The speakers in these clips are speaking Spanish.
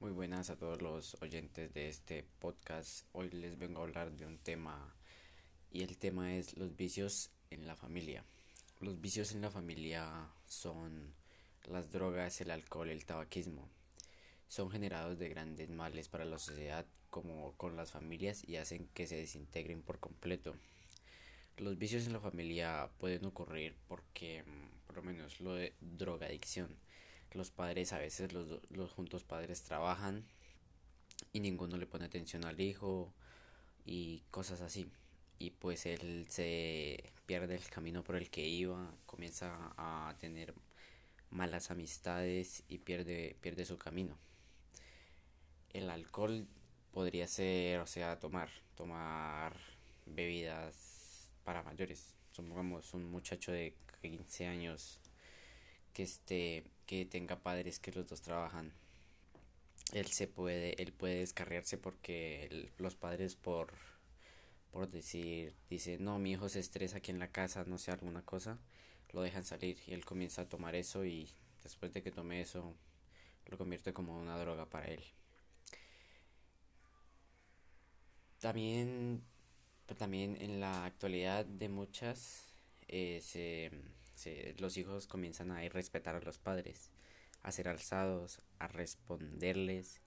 Muy buenas a todos los oyentes de este podcast. Hoy les vengo a hablar de un tema y el tema es los vicios en la familia. Los vicios en la familia son las drogas, el alcohol, el tabaquismo. Son generados de grandes males para la sociedad como con las familias y hacen que se desintegren por completo. Los vicios en la familia pueden ocurrir porque, mm, por lo menos, lo de drogadicción los padres a veces los, los juntos padres trabajan y ninguno le pone atención al hijo y cosas así. Y pues él se pierde el camino por el que iba comienza a tener malas amistades y pierde pierde su camino. El alcohol podría ser o sea tomar tomar bebidas para mayores. Supongamos un muchacho de 15 años que esté que tenga padres que los dos trabajan él se puede él puede descarriarse porque los padres por por decir dice no mi hijo se estresa aquí en la casa no sé alguna cosa lo dejan salir y él comienza a tomar eso y después de que tome eso lo convierte como una droga para él. También también en la actualidad de muchas eh, se los hijos comienzan a respetar a los padres, a ser alzados, a responderles,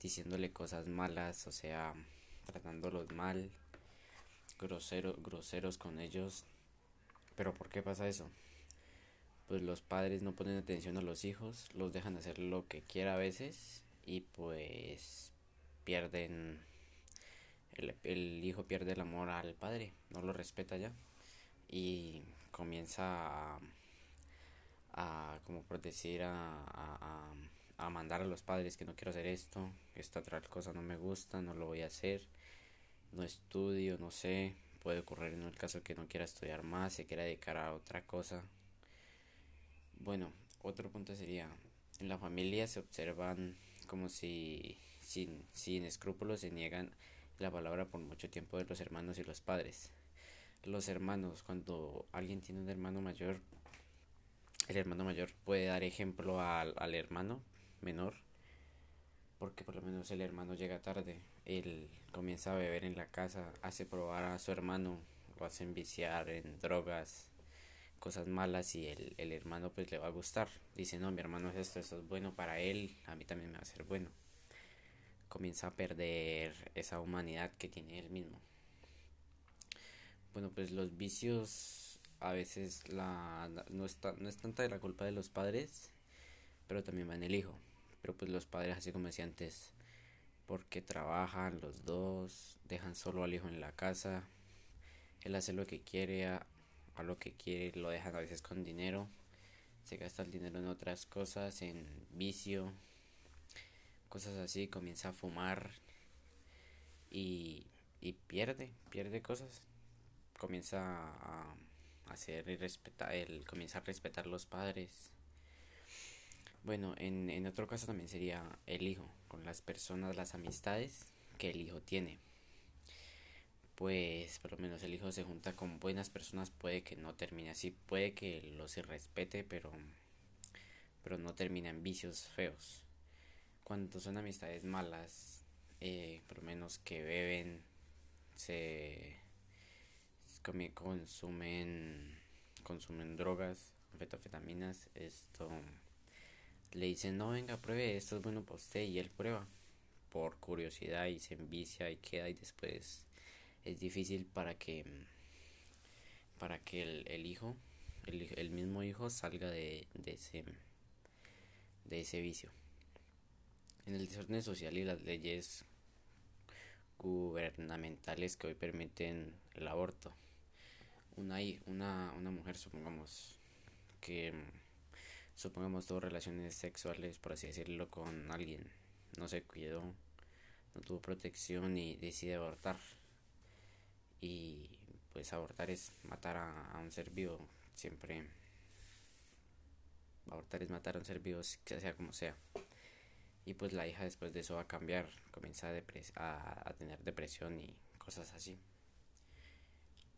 diciéndole cosas malas, o sea, tratándolos mal, grosero, groseros con ellos. Pero ¿por qué pasa eso? Pues los padres no ponen atención a los hijos, los dejan hacer lo que quiera a veces y pues pierden el, el hijo pierde el amor al padre, no lo respeta ya y comienza a, como por decir, a, a, a, mandar a los padres que no quiero hacer esto, esta otra cosa no me gusta, no lo voy a hacer, no estudio, no sé, puede ocurrir en el caso que no quiera estudiar más, se quiera dedicar a otra cosa. Bueno, otro punto sería, en la familia se observan como si sin, sin escrúpulos se niegan la palabra por mucho tiempo de los hermanos y los padres los hermanos, cuando alguien tiene un hermano mayor, el hermano mayor puede dar ejemplo al, al hermano menor, porque por lo menos el hermano llega tarde, él comienza a beber en la casa, hace probar a su hermano, lo hace viciar en drogas, cosas malas y el, el hermano pues le va a gustar. Dice, no, mi hermano es esto, esto es bueno para él, a mí también me va a ser bueno. Comienza a perder esa humanidad que tiene él mismo. Bueno, pues los vicios a veces la, no, está, no es tanta de la culpa de los padres, pero también va en el hijo. Pero pues los padres, así como decía antes, porque trabajan los dos, dejan solo al hijo en la casa, él hace lo que quiere, a, a lo que quiere, lo dejan a veces con dinero, se gasta el dinero en otras cosas, en vicio, cosas así, comienza a fumar y, y pierde, pierde cosas comienza a hacer y respetar, él comienza a respetar los padres. Bueno, en, en otro caso también sería el hijo, con las personas, las amistades que el hijo tiene. Pues por lo menos el hijo se junta con buenas personas, puede que no termine así, puede que los irrespete, pero, pero no termina en vicios feos. Cuando son amistades malas, eh, por lo menos que beben, se consumen consumen drogas, fetafetaminas, esto le dicen, "No, venga, pruebe, esto es bueno para usted" y él prueba. Por curiosidad y se envicia y queda y después es difícil para que para que el, el hijo el, el, mismo hijo salga de, de ese de ese vicio. En el desorden social y las leyes gubernamentales que hoy permiten el aborto una, una, una mujer, supongamos, que supongamos tuvo relaciones sexuales, por así decirlo, con alguien, no se cuidó, no tuvo protección y decide abortar. Y pues abortar es matar a, un ser vivo, siempre. Abortar es matar a un ser vivo, sea como sea. Y pues la hija después de eso va a cambiar, comienza a, a, a tener depresión y cosas así.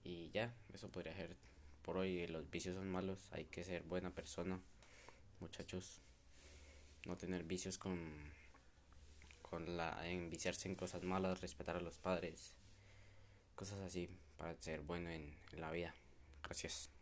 Y ya, eso podría ser por hoy. Los vicios son malos, hay que ser buena persona, muchachos. No tener vicios con, con la enviciarse en cosas malas, respetar a los padres, cosas así para ser bueno en, en la vida. Gracias.